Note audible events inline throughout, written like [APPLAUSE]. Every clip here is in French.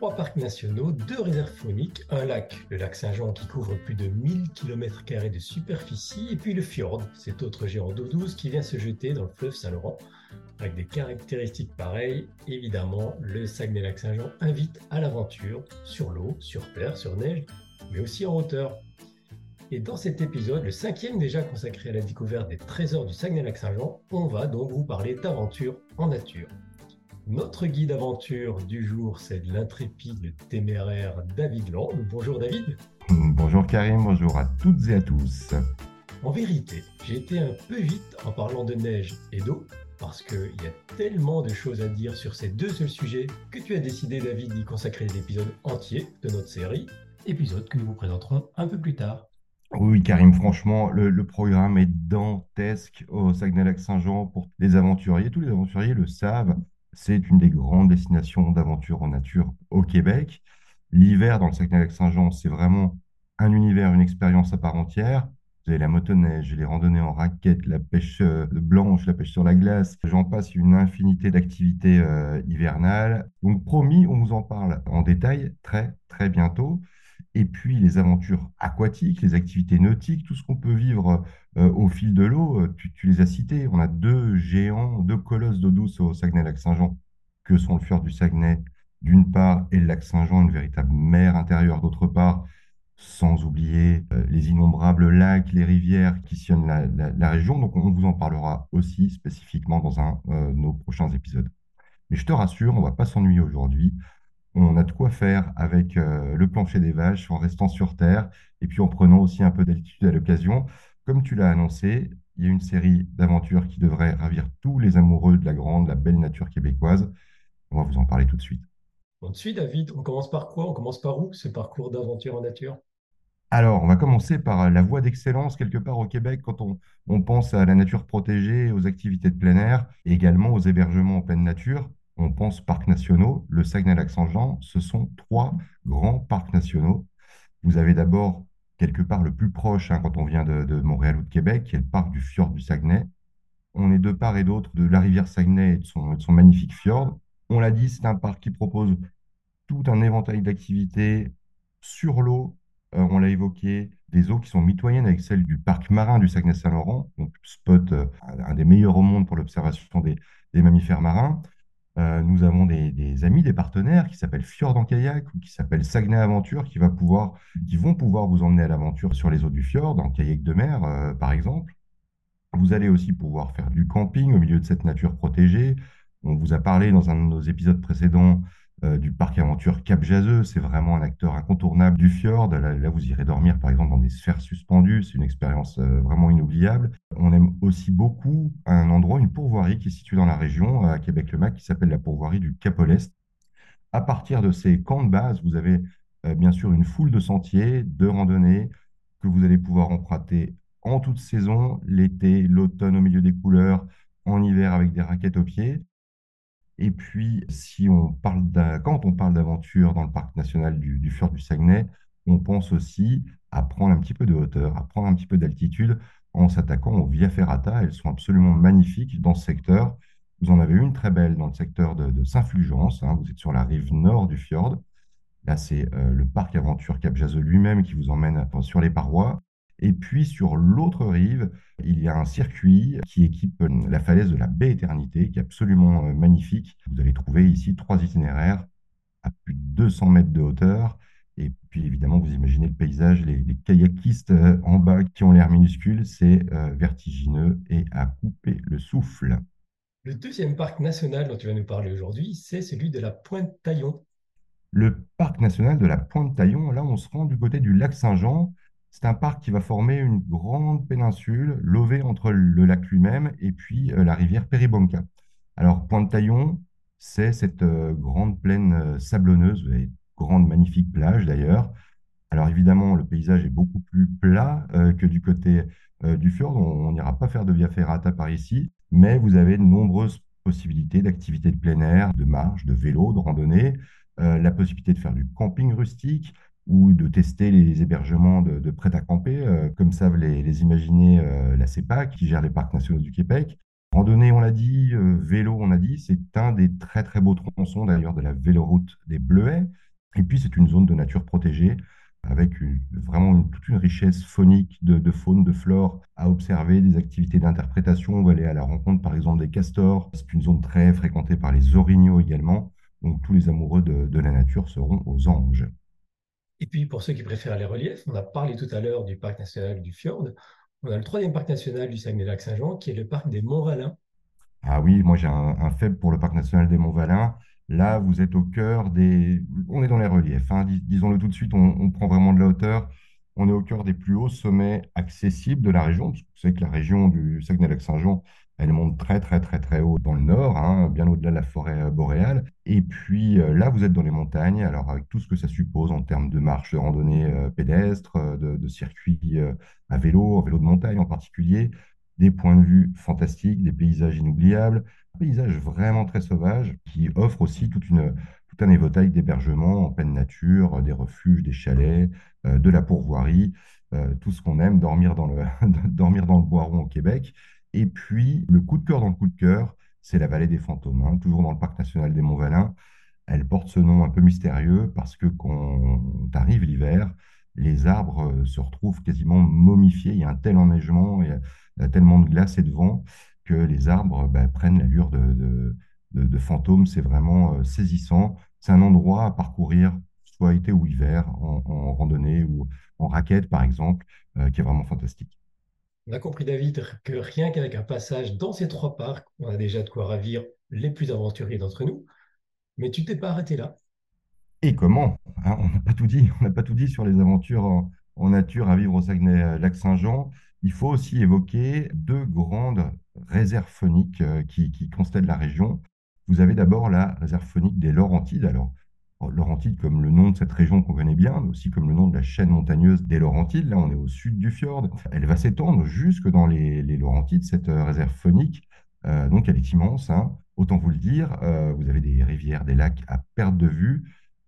trois parcs nationaux, deux réserves fauniques, un lac, le lac Saint-Jean qui couvre plus de 1000 km de superficie, et puis le fjord, cet autre géant d'eau douce qui vient se jeter dans le fleuve Saint-Laurent. Avec des caractéristiques pareilles, évidemment, le Saguenay-Lac-Saint-Jean invite à l'aventure, sur l'eau, sur terre, sur neige, mais aussi en hauteur. Et dans cet épisode, le cinquième déjà consacré à la découverte des trésors du Saguenay-Lac-Saint-Jean, on va donc vous parler d'aventure en nature. Notre guide aventure du jour, c'est l'intrépide téméraire David Land. Bonjour David. Bonjour Karim, bonjour à toutes et à tous. En vérité, j'ai été un peu vite en parlant de neige et d'eau, parce qu'il y a tellement de choses à dire sur ces deux seuls sujets que tu as décidé David d'y consacrer l'épisode entier de notre série, épisode que nous vous présenterons un peu plus tard. Oui, Karim, franchement, le, programme est dantesque au Saguenay-Lac-Saint-Jean pour les aventuriers. Tous les aventuriers le savent. C'est une des grandes destinations d'aventure en nature au Québec. L'hiver dans le Saguenay-Lac-Saint-Jean, c'est vraiment un univers, une expérience à part entière. Vous avez la motoneige, les randonnées en raquette, la pêche euh, blanche, la pêche sur la glace, j'en passe une infinité d'activités euh, hivernales. Donc promis, on vous en parle en détail très très bientôt et puis les aventures aquatiques, les activités nautiques, tout ce qu'on peut vivre euh, au fil de l'eau, euh, tu, les as cités. On a deux géants, deux colosses d'eau douce au Saguenay-Lac-Saint-Jean, que sont le fjord du Saguenay d'une part et le lac Saint-Jean, une véritable mer intérieure d'autre part, sans oublier euh, les innombrables lacs, les rivières qui sillonnent la, région. Donc on vous en parlera aussi spécifiquement dans un de nos prochains épisodes. Mais je te rassure, on ne va pas s'ennuyer aujourd'hui on a de quoi faire avec euh, le plancher des vaches en restant sur Terre et puis en prenant aussi un peu d'altitude à l'occasion. Comme tu l'as annoncé, il y a une série d'aventures qui devrait ravir tous les amoureux de la grande, la belle nature québécoise. On va vous en parler tout de suite. Tout de suite, David, on commence par quoi? On commence par où ce parcours d'aventure en nature? Alors, on va commencer par la voie d'excellence quelque part au Québec quand on, on, pense à la nature protégée, aux activités de plein air et également aux hébergements en pleine nature on pense parcs nationaux. Le Saguenay-Lac-Saint-Jean, ce sont trois grands parcs nationaux. Vous avez d'abord quelque part le plus proche hein, quand on vient de, Montréal ou de Québec, qui est le parc du fjord du Saguenay. On est de part et d'autre de la rivière Saguenay et de son, magnifique fjord. On l'a dit, c'est un parc qui propose tout un éventail d'activités sur l'eau. Euh, on l'a évoqué, des eaux qui sont mitoyennes avec celles du parc marin du Saguenay-Saint-Laurent, donc spot euh, un des meilleurs au monde pour l'observation des mammifères marins. Euh, nous avons des, amis, des partenaires qui s'appellent Fjord en kayak ou qui s'appellent Saguenay Aventure, qui, va pouvoir, qui vont pouvoir vous emmener à l'aventure sur les eaux du fjord, en kayak de mer, euh, par exemple. Vous allez aussi pouvoir faire du camping au milieu de cette nature protégée. On vous a parlé dans un de nos épisodes précédents euh, du parc aventure Cap Jaseux. C'est vraiment un acteur incontournable du fjord. Là, vous irez dormir, par exemple, dans des sphères suspendues. C'est une expérience euh, vraiment inoubliable. On aime aussi beaucoup un endroit, une pourvoirie qui est située dans la région, à Québec-le-Mac, qui s'appelle la pourvoirie du Cap Est. À partir de ces camps de base, vous avez euh, bien sûr une foule de sentiers, de randonnées que vous allez pouvoir emprunter en toute saison, l'été, l'automne au milieu des couleurs, en hiver avec des raquettes aux pieds. Et puis, si on parle quand on parle d'aventure dans le parc national du, Fjord du Saguenay, on pense aussi à prendre un petit peu de hauteur, à prendre un petit peu d'altitude en s'attaquant aux Via Ferrata. Elles sont absolument magnifiques dans ce secteur. Vous en avez une très belle dans le secteur de, Saint-Fulgence. Hein. Vous êtes sur la rive nord du fjord. Là, c'est euh, le parc aventure Cap Jazeux lui-même qui vous emmène sur les parois. Et puis sur l'autre rive, il y a un circuit qui équipe euh, la falaise de la baie Éternité, qui est absolument euh, magnifique. Vous allez trouver ici trois itinéraires à plus de 200 mètres de hauteur. Et puis évidemment, vous imaginez le paysage, les, kayakistes euh, en bas qui ont l'air minuscules, c'est vertigineux et à couper le souffle. Le deuxième parc national dont tu vas nous parler aujourd'hui, c'est celui de la Pointe Taillon. Le parc national de la Pointe Taillon, là, on se rend du côté du lac Saint-Jean. C'est un parc qui va former une grande péninsule levée entre le lac lui-même et puis euh, la rivière Péribonka. Alors, Pointe-Taillon, c'est cette euh, grande plaine euh, sablonneuse, et grande, magnifique plage d'ailleurs. Alors évidemment, le paysage est beaucoup plus plat que du côté du fjord. On n'ira pas faire de via ferrata par ici, mais vous avez de nombreuses possibilités d'activités de plein air, de marche, de vélo, de randonnée, la possibilité de faire du camping rustique, ou de tester les hébergements de, prêt à camper, euh, comme savent les, imaginer euh, la CEPAC, qui gère les parcs nationaux du Québec. Randonnée, on l'a dit, euh, vélo, on a dit, c'est un des très très beaux tronçons d'ailleurs de la véloroute des Bleuets. Et puis, c'est une zone de nature protégée avec vraiment toute une richesse phonique de, de faune, de flore à observer, des activités d'interprétation. On va aller à la rencontre, par exemple, des castors. C'est une zone très fréquentée par les orignaux également. Donc, tous les amoureux de, de la nature seront aux anges. Et puis, pour ceux qui préfèrent les reliefs, on a parlé tout à l'heure du parc national du Fjord. On a le troisième parc national du Saguenay-Lac-Saint-Jean, qui est le parc des Monts-Valin. Ah oui, moi j'ai un, faible pour le parc national des Monts-Valin. Là, vous êtes au cœur des... On est dans les reliefs, hein. Dis- disons-le tout de suite, on prend vraiment de la hauteur. On est au cœur des plus hauts sommets accessibles de la région, que vous savez que la région du Saguenay-Lac-Saint-Jean, elle monte très très très très haut dans le nord, hein, bien au-delà de la forêt euh, boréale. Et puis euh, là, vous êtes dans les montagnes, alors avec tout ce que ça suppose en termes de marche, de randonnée euh, pédestre, euh, de, circuits à vélo, en vélo de montagne en particulier des points de vue fantastiques, des paysages inoubliables, un paysage vraiment très sauvage qui offre aussi toute une, un éventail d'hébergements en pleine nature, des refuges, des chalets, euh, de la pourvoirie, euh, tout ce qu'on aime, dormir dans le, [LAUGHS] dormir dans le Boiron au Québec. Et puis, le coup de cœur dans le coup de cœur, c'est la vallée des fantômes, hein, toujours dans le parc national des Monts-Valin. Elle porte ce nom un peu mystérieux parce que quand arrive l'hiver, les arbres euh, se retrouvent quasiment momifiés. Il y a un tel enneigement, il y a, tellement de glace et de vent que les arbres bah, prennent l'allure de, fantômes. C'est vraiment saisissant. C'est un endroit à parcourir, soit été ou hiver, en, en randonnée ou en raquette, par exemple, euh, qui est vraiment fantastique. On a compris, David, que rien qu'avec un passage dans ces trois parcs, on a déjà de quoi ravir les plus aventuriers d'entre nous. Mais tu t'es pas arrêté là. Et comment? hein, on n'a pas tout dit. On n'a pas tout dit sur les aventures en, en nature à vivre au Saguenay-Lac-Saint-Jean. Il faut aussi évoquer deux grandes réserves fauniques euh, qui, qui constellent la région. Vous avez d'abord la réserve faunique des Laurentides. Alors, Laurentides comme le nom de cette région qu'on connaît bien, mais aussi comme le nom de la chaîne montagneuse des Laurentides. Là, on est au sud du fjord. Elle va s'étendre jusque dans les, Laurentides, cette euh, réserve faunique. Euh, donc, elle est immense. hein. Autant vous le dire, euh, vous avez des rivières, des lacs à perte de vue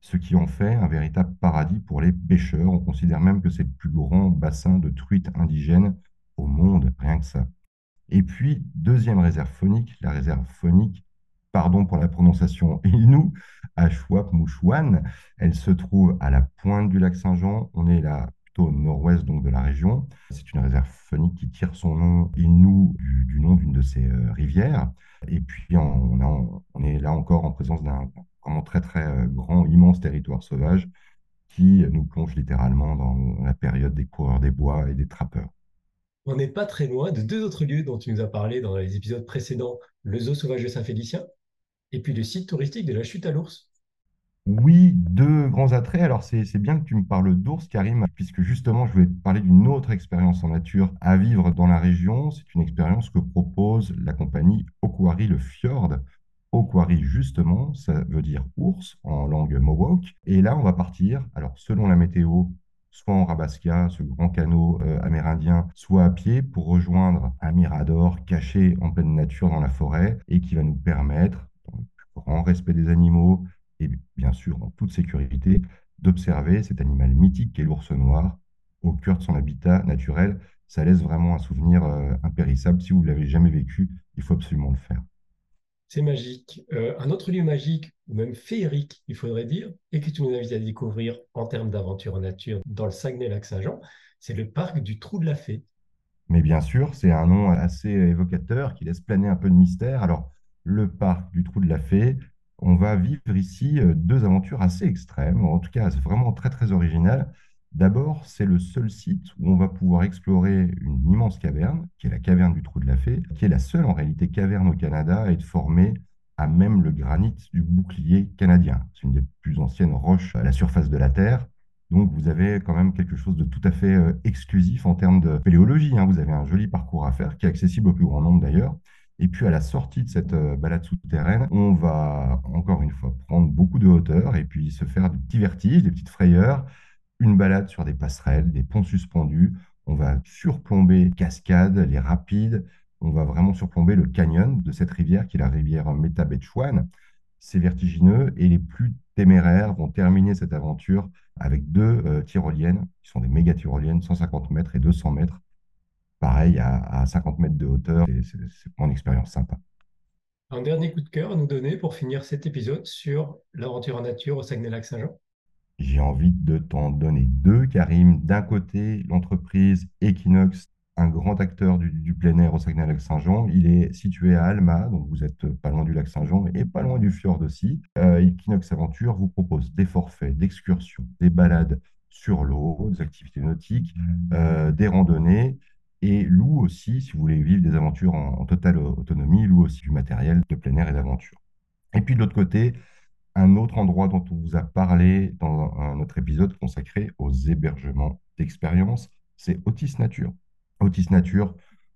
ce qui en fait un véritable paradis pour les pêcheurs. On considère même que c'est le plus grand bassin de truites indigènes au monde, rien que ça. Et puis, deuxième réserve phonique, la réserve phonique, pardon pour la prononciation Innu, à Chouap-Mouchouane. Elle se trouve à la pointe du lac Saint-Jean. On est là plutôt au nord-ouest de la région. C'est une réserve phonique qui tire son nom Innu du, nom d'une de ses euh, rivières. Et puis, on est là encore en présence d'un vraiment très très euh, grand, immense territoire sauvage qui nous plonge littéralement dans la période des coureurs des bois et des trappeurs. On n'est pas très loin de deux autres lieux dont tu nous as parlé dans les épisodes précédents, le zoo sauvage de Saint-Félicien et puis le site touristique de la chute à l'ours. Oui, deux grands attraits. Alors, c'est bien que tu me parles d'ours, Karim, puisque justement, je voulais te parler d'une autre expérience en nature à vivre dans la région. C'est une expérience que propose la compagnie Okwari le Fjord. Okwari, justement, ça veut dire ours en langue Mohawk. Et là, on va partir, alors selon la météo, soit en Rabasca, ce grand canot euh, amérindien, soit à pied pour rejoindre un mirador caché en pleine nature dans la forêt et qui va nous permettre, grand respect des animaux, et bien sûr en toute sécurité, d'observer cet animal mythique qu'est l'ours noir au cœur de son habitat naturel. Ça laisse vraiment un souvenir euh, impérissable. Si vous ne l'avez jamais vécu, il faut absolument le faire. C'est magique. Euh, un autre lieu magique, ou même féerique, il faudrait dire, et que tu nous invites à découvrir en termes d'aventure en nature dans le Saguenay-Lac-Saint-Jean, c'est le parc du Trou de la Fée. Mais bien sûr, c'est un nom assez évocateur qui laisse planer un peu de mystère. Alors, le parc du Trou de la Fée, on va vivre ici euh, deux aventures assez extrêmes, en tout cas vraiment très très original. D'abord, c'est le seul site où on va pouvoir explorer une immense caverne, qui est la caverne du Trou de la Fée, qui est la seule en réalité caverne au Canada à être formée à même le granit du bouclier canadien. C'est une des plus anciennes roches à la surface de la Terre. Donc, vous avez quand même quelque chose de tout à fait euh, exclusif en termes de spéléologie. hein. Vous avez un joli parcours à faire qui est accessible au plus grand nombre d'ailleurs. Et puis, à la sortie de cette euh, balade souterraine, on va encore une fois prendre beaucoup de hauteur et puis se faire des petits vertiges, des petites frayeurs, une balade sur des passerelles, des ponts suspendus. On va surplomber les cascades, les rapides. On va vraiment surplomber le canyon de cette rivière qui est la rivière Metabetchouan. C'est vertigineux et les plus téméraires vont terminer cette aventure avec deux euh, tyroliennes, qui sont des méga tyroliennes, 150 mètres et 200 mètres, pareil à, à 50 mètres de hauteur. C'est une expérience sympa. Un dernier coup de cœur à nous donner pour finir cet épisode sur l'aventure en nature au Saguenay-Lac-Saint-Jean? J'ai envie de t'en donner deux, Karim. D'un côté, l'entreprise Equinox, un grand acteur du, du plein air au Saguenay-Lac-Saint-Jean. Il est situé à Alma, donc vous êtes pas loin du lac Saint-Jean et pas loin du fjord aussi. Euh, Equinox Aventure vous propose des forfaits, d'excursions, des balades sur l'eau, des activités nautiques, euh, des randonnées et loue aussi, si vous voulez vivre des aventures en, totale autonomie, loue aussi du matériel de plein air et d'aventure. Et puis de l'autre côté, un autre endroit dont on vous a parlé dans un autre épisode consacré aux hébergements d'expérience, c'est Otis Nature. Otis Nature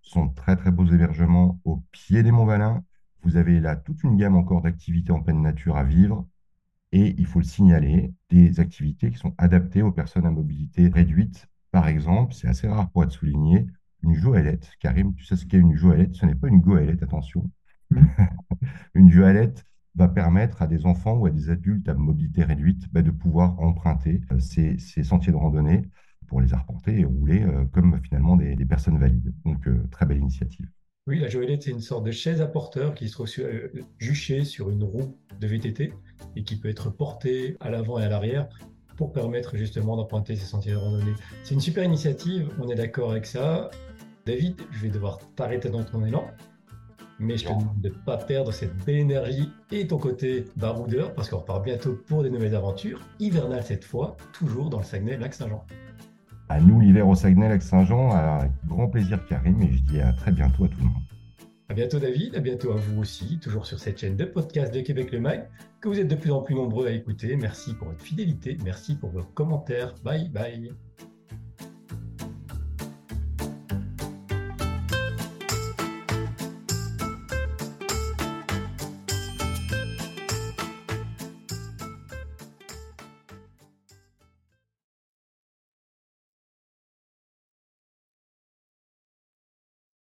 sont très très beaux hébergements au pied des Monts Valin. Vous avez là toute une gamme encore d'activités en pleine nature à vivre. Et il faut le signaler, des activités qui sont adaptées aux personnes à mobilité réduite. Par exemple, c'est assez rare pour être souligné, une joëlette. Karim, tu sais ce qu'est une joëlette Ce n'est pas une goélette, attention. Mmh. [LAUGHS] une joëlette, va permettre à des enfants ou à des adultes à mobilité réduite bah, de pouvoir emprunter euh, ces, sentiers de randonnée pour les arpenter et rouler euh, comme finalement des, personnes valides. Donc, euh, très belle initiative. Oui, la joëlette, c'est une sorte de chaise à porteur qui se trouve juchée sur une roue de VTT et qui peut être portée à l'avant et à l'arrière pour permettre justement d'emprunter ces sentiers de randonnée. C'est une super initiative, on est d'accord avec ça. David, je vais devoir t'arrêter dans ton élan mais je te demande de ne pas perdre cette belle énergie et ton côté baroudeur, parce qu'on repart bientôt pour des nouvelles aventures, hivernales cette fois, toujours dans le Saguenay-Lac-Saint-Jean. À nous l'hiver au Saguenay-Lac-Saint-Jean, avec grand plaisir Karim, et je dis à très bientôt à tout le monde. À bientôt David, à bientôt à vous aussi, toujours sur cette chaîne de podcast de Québec Le Mag, que vous êtes de plus en plus nombreux à écouter. Merci pour votre fidélité, merci pour vos commentaires. Bye bye.